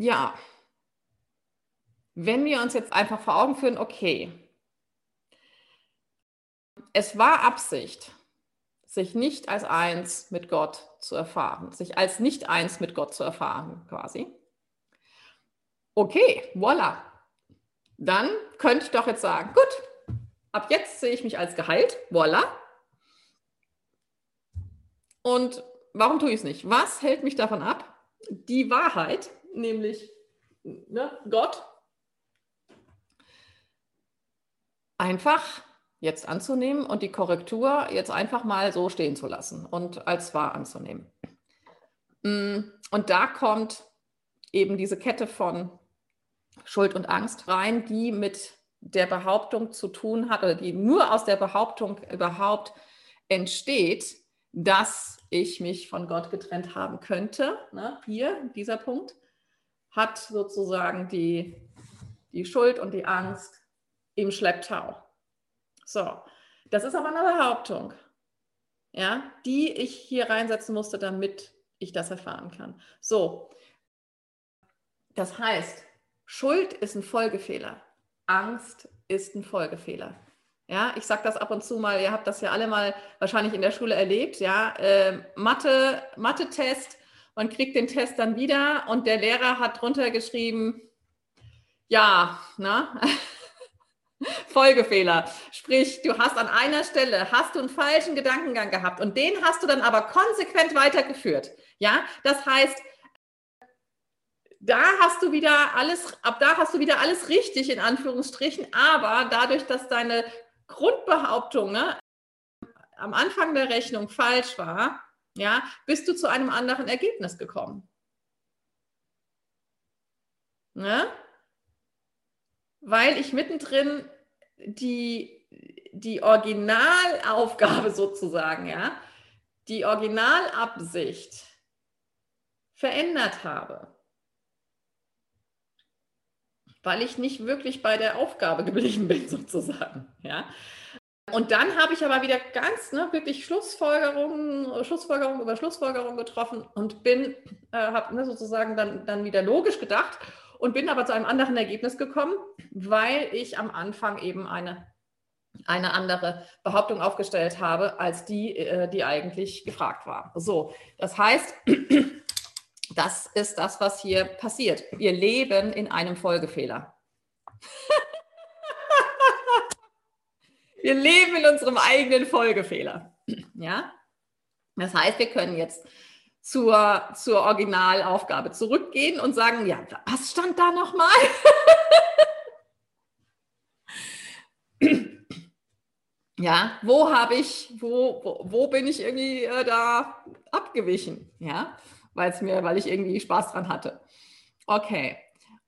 ja, wenn wir uns jetzt einfach vor Augen führen, okay, es war Absicht, sich nicht als eins mit Gott zu erfahren, sich als nicht eins mit Gott zu erfahren, quasi. Okay, voilà. Dann könnte ich doch jetzt sagen, gut, ab jetzt sehe ich mich als geheilt, voilà. Und warum tue ich es nicht? Was hält mich davon ab? Die Wahrheit, nämlich ne, Gott, einfach jetzt anzunehmen und die Korrektur jetzt einfach mal so stehen zu lassen und als wahr anzunehmen. Mm, und da kommt eben diese Kette von Schuld und Angst rein, die mit der Behauptung zu tun hat oder die nur aus der Behauptung überhaupt entsteht, dass ich mich von Gott getrennt haben könnte. Ne? Hier, dieser Punkt, hat sozusagen die, die Schuld und die Angst im Schlepptau. So, das ist aber eine Behauptung, ja, die ich hier reinsetzen musste, damit ich das erfahren kann. So, das heißt, Schuld ist ein Folgefehler, Angst ist ein Folgefehler. Ja, ich sage das ab und zu mal, ihr habt das ja alle mal wahrscheinlich in der Schule erlebt, ja, äh, Mathe, Mathe-Test, man kriegt den Test dann wieder und der Lehrer hat drunter geschrieben, ja, na, Folgefehler. Sprich, du hast an einer Stelle, hast du einen falschen Gedankengang gehabt und den hast du dann aber konsequent weitergeführt. Ja, das heißt, da hast du wieder alles, ab da hast du wieder alles richtig in Anführungsstrichen, aber dadurch, dass deine Grundbehauptung ne, am Anfang der Rechnung falsch war, ja, bist du zu einem anderen Ergebnis gekommen. Ne? weil ich mittendrin die, die Originalaufgabe sozusagen, ja, die Originalabsicht verändert habe. Weil ich nicht wirklich bei der Aufgabe geblieben bin, sozusagen. Ja. Und dann habe ich aber wieder ganz ne, wirklich Schlussfolgerungen, Schlussfolgerung über Schlussfolgerung getroffen und bin, äh, habe ne, sozusagen dann, dann wieder logisch gedacht und bin aber zu einem anderen Ergebnis gekommen, weil ich am Anfang eben eine, eine andere Behauptung aufgestellt habe, als die, äh, die eigentlich gefragt war. So, das heißt, das ist das, was hier passiert. Wir leben in einem Folgefehler. wir leben in unserem eigenen Folgefehler. Ja? Das heißt, wir können jetzt zur, zur Originalaufgabe zurückgehen und sagen, ja, was stand da nochmal? ja, wo habe ich, wo, wo, wo, bin ich irgendwie äh, da abgewichen? Ja, mir, weil ich irgendwie Spaß dran hatte. Okay.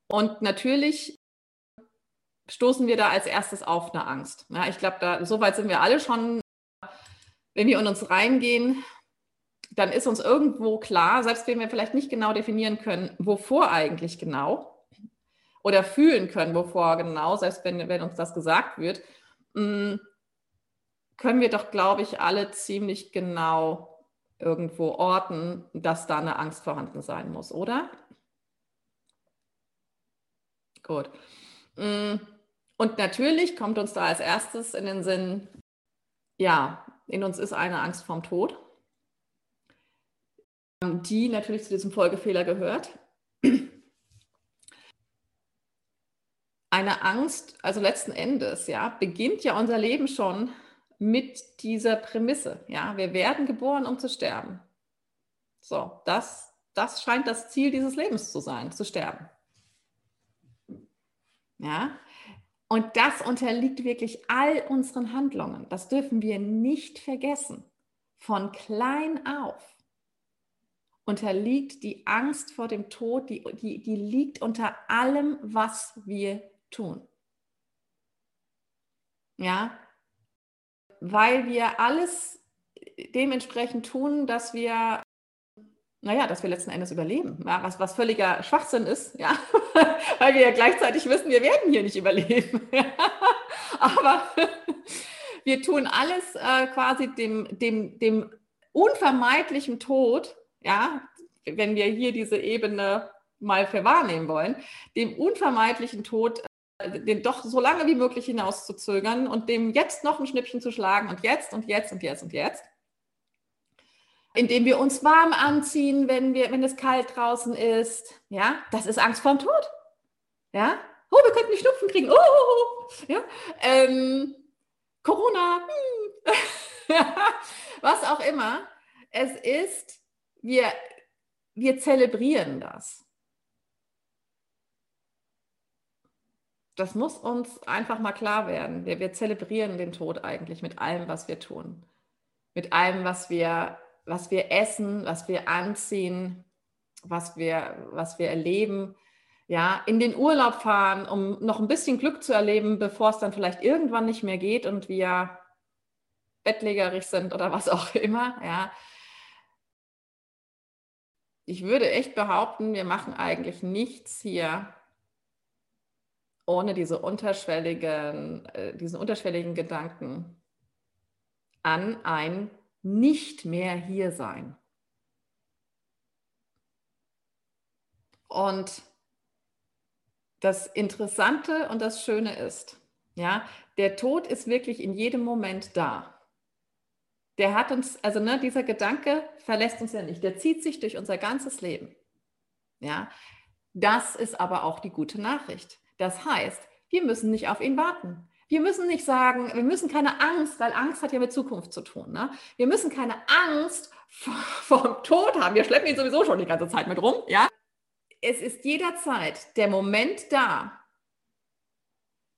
Und natürlich stoßen wir da als erstes auf eine Angst. Ja, ich glaube, da soweit sind wir alle schon, wenn wir in uns reingehen, dann ist uns irgendwo klar, selbst wenn wir vielleicht nicht genau definieren können, wovor eigentlich genau oder fühlen können, wovor genau, selbst wenn, wenn uns das gesagt wird, mm, können wir doch, glaube ich, alle ziemlich genau irgendwo orten, dass da eine Angst vorhanden sein muss, oder? Gut. Und natürlich kommt uns da als erstes in den Sinn, ja, in uns ist eine Angst vorm Tod die natürlich zu diesem Folgefehler gehört. Eine Angst, also letzten Endes, ja, beginnt ja unser Leben schon mit dieser Prämisse. Ja, wir werden geboren, um zu sterben. So, das, das scheint das Ziel dieses Lebens zu sein, zu sterben. Ja, und das unterliegt wirklich all unseren Handlungen. Das dürfen wir nicht vergessen. Von klein auf unterliegt die Angst vor dem Tod, die, die, die liegt unter allem, was wir tun. Ja, weil wir alles dementsprechend tun, dass wir, naja, dass wir letzten Endes überleben, ja, was, was völliger Schwachsinn ist, ja, weil wir ja gleichzeitig wissen, wir werden hier nicht überleben. Aber wir tun alles äh, quasi dem, dem, dem unvermeidlichen Tod ja, wenn wir hier diese Ebene mal für wahrnehmen wollen, dem unvermeidlichen Tod äh, den doch so lange wie möglich hinauszuzögern und dem jetzt noch ein Schnippchen zu schlagen und jetzt und jetzt und jetzt und jetzt. Indem wir uns warm anziehen, wenn, wir, wenn es kalt draußen ist. Ja, das ist Angst vorm Tod. Ja, oh, wir könnten die Schnupfen kriegen. Oh, oh, oh. Ja, ähm, Corona, hm. was auch immer. Es ist, wir, wir zelebrieren das. Das muss uns einfach mal klar werden. Wir, wir zelebrieren den Tod eigentlich mit allem, was wir tun. Mit allem, was wir, was wir essen, was wir anziehen, was wir, was wir erleben. Ja, in den Urlaub fahren, um noch ein bisschen Glück zu erleben, bevor es dann vielleicht irgendwann nicht mehr geht und wir bettlägerig sind oder was auch immer. Ja, ich würde echt behaupten, wir machen eigentlich nichts hier ohne diese unterschwelligen, äh, diesen unterschwelligen Gedanken an ein nicht mehr hier sein. Und das Interessante und das Schöne ist, ja, der Tod ist wirklich in jedem Moment da der hat uns, also ne, dieser Gedanke verlässt uns ja nicht, der zieht sich durch unser ganzes Leben. Ja, das ist aber auch die gute Nachricht. Das heißt, wir müssen nicht auf ihn warten. Wir müssen nicht sagen, wir müssen keine Angst, weil Angst hat ja mit Zukunft zu tun. Ne? Wir müssen keine Angst vor, dem Tod haben. Wir schleppen ihn sowieso schon die ganze Zeit mit rum. Ja? Es ist jederzeit der Moment da,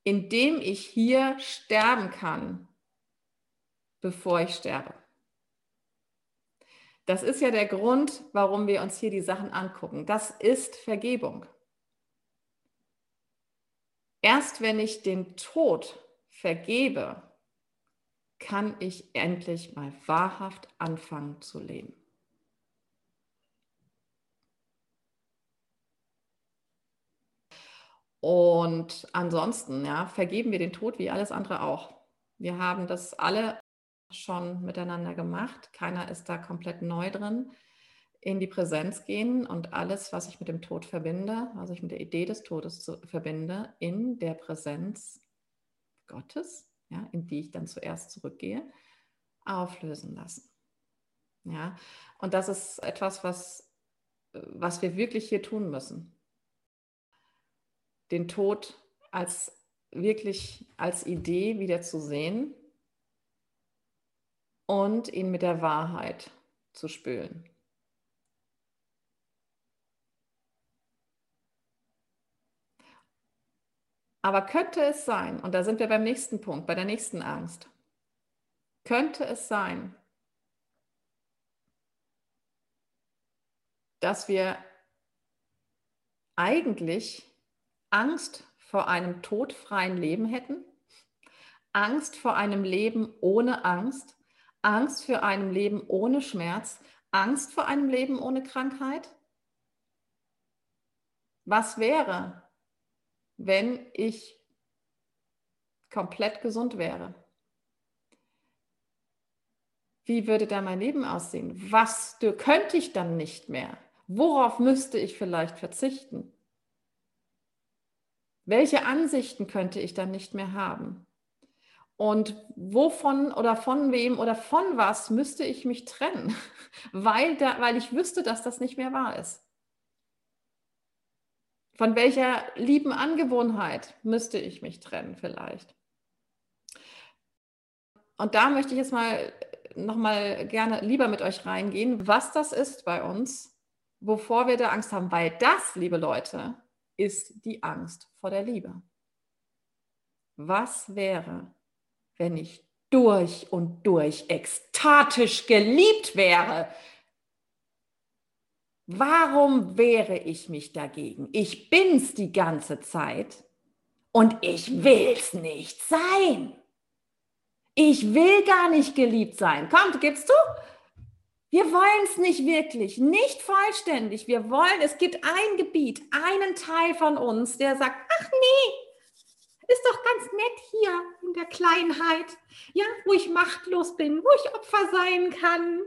in dem ich hier sterben kann bevor ich sterbe. Das ist ja der Grund, warum wir uns hier die Sachen angucken. Das ist Vergebung. Erst wenn ich den Tod vergebe, kann ich endlich mal wahrhaft anfangen zu leben. Und ansonsten, ja, vergeben wir den Tod wie alles andere auch. Wir haben das alle schon miteinander gemacht. Keiner ist da komplett neu drin. In die Präsenz gehen und alles, was ich mit dem Tod verbinde, was ich mit der Idee des Todes verbinde, in der Präsenz Gottes, ja, in die ich dann zuerst zurückgehe, auflösen lassen. Ja, und das ist etwas, was, was wir wirklich hier tun müssen. Den Tod als wirklich als Idee wieder zu sehen und ihn mit der Wahrheit zu spülen. Aber könnte es sein, und da sind wir beim nächsten Punkt, bei der nächsten Angst, könnte es sein, dass wir eigentlich Angst vor einem todfreien Leben hätten, Angst vor einem Leben ohne Angst, Angst für einem Leben ohne Schmerz, Angst vor einem Leben ohne Krankheit? Was wäre, wenn ich komplett gesund wäre? Wie würde da mein Leben aussehen? Was könnte ich dann nicht mehr? Worauf müsste ich vielleicht verzichten? Welche Ansichten könnte ich dann nicht mehr haben? Und wovon oder von wem oder von was müsste ich mich trennen, weil, da, weil ich wüsste, dass das nicht mehr wahr ist? Von welcher lieben Angewohnheit müsste ich mich trennen vielleicht? Und da möchte ich jetzt mal nochmal gerne lieber mit euch reingehen, was das ist bei uns, wovor wir da Angst haben, weil das, liebe Leute, ist die Angst vor der Liebe. Was wäre, wenn ich durch und durch ekstatisch geliebt wäre. Warum wehre ich mich dagegen? Ich bin's die ganze Zeit und ich will's nicht sein. Ich will gar nicht geliebt sein. Komm, gibst du? Wir wollen es nicht wirklich, nicht vollständig. Wir wollen, es gibt ein Gebiet, einen Teil von uns, der sagt, ach nee, ist doch ganz nett hier in der Kleinheit, ja, wo ich machtlos bin, wo ich Opfer sein kann.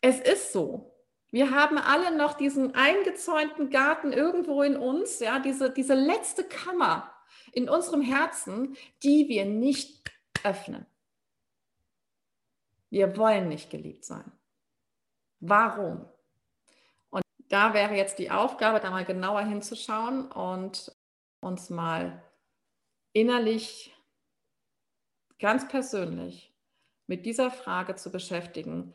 Es ist so. Wir haben alle noch diesen eingezäunten Garten irgendwo in uns, ja, diese, diese letzte Kammer in unserem Herzen, die wir nicht öffnen. Wir wollen nicht geliebt sein. Warum? Und da wäre jetzt die Aufgabe, da mal genauer hinzuschauen und uns mal innerlich, ganz persönlich mit dieser Frage zu beschäftigen,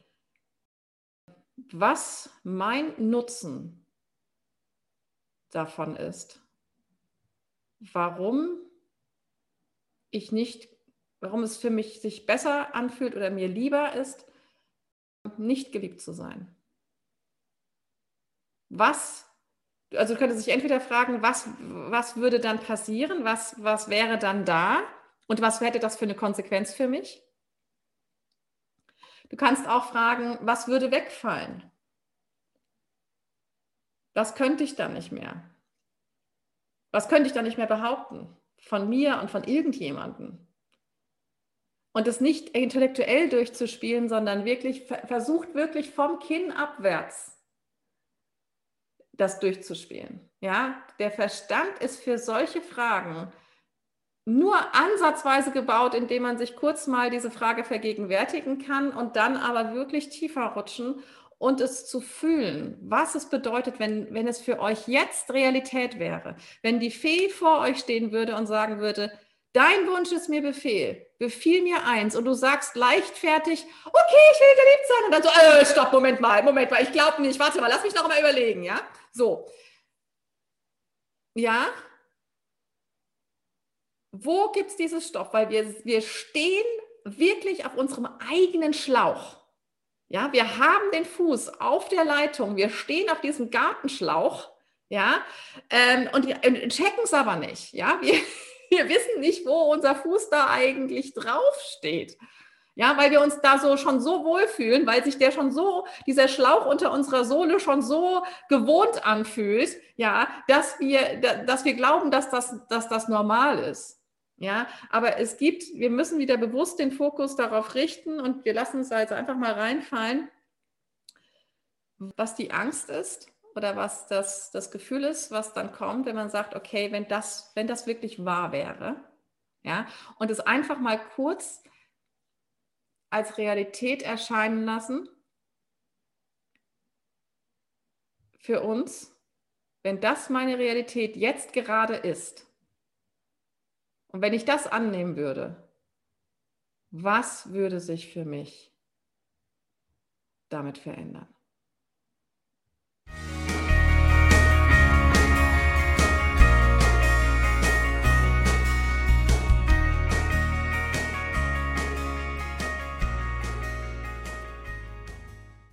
was mein Nutzen davon ist, warum ich nicht, warum es für mich sich besser anfühlt oder mir lieber ist, nicht geliebt zu sein. Was, also könnte sich entweder fragen, was, was würde dann passieren, was, was wäre dann da und was hätte das für eine Konsequenz für mich? Du kannst auch fragen, was würde wegfallen? Was könnte ich dann nicht mehr? Was könnte ich dann nicht mehr behaupten? Von mir und von irgendjemandem? Und es nicht intellektuell durchzuspielen, sondern wirklich versucht wirklich vom Kinn abwärts das durchzuspielen. Ja, der Verstand ist für solche Fragen nur ansatzweise gebaut, indem man sich kurz mal diese Frage vergegenwärtigen kann und dann aber wirklich tiefer rutschen und es zu fühlen, was es bedeutet, wenn, wenn es für euch jetzt Realität wäre. Wenn die Fee vor euch stehen würde und sagen würde, dein Wunsch ist mir Befehl, befiehl mir eins und du sagst leichtfertig, okay, ich will geliebt sein und dann so, äh, stopp, Moment mal, Moment mal, ich glaube nicht, warte mal, lass mich noch mal überlegen, ja? So. Ja, wo gibt es dieses Stoff? Weil wir, wir stehen wirklich auf unserem eigenen Schlauch. Ja, wir haben den Fuß auf der Leitung, wir stehen auf diesem Gartenschlauch, ja, ähm, und, und checken es aber nicht. Ja, wir, wir wissen nicht, wo unser Fuß da eigentlich draufsteht. Ja, weil wir uns da so schon so wohlfühlen, weil sich der schon so, dieser Schlauch unter unserer Sohle schon so gewohnt anfühlt, ja, dass wir, dass wir glauben, dass das, dass das normal ist. Ja, aber es gibt, wir müssen wieder bewusst den Fokus darauf richten und wir lassen es also einfach mal reinfallen, was die Angst ist oder was das, das Gefühl ist, was dann kommt, wenn man sagt, okay, wenn das, wenn das wirklich wahr wäre, ja, und es einfach mal kurz als Realität erscheinen lassen für uns, wenn das meine Realität jetzt gerade ist, und wenn ich das annehmen würde, was würde sich für mich damit verändern?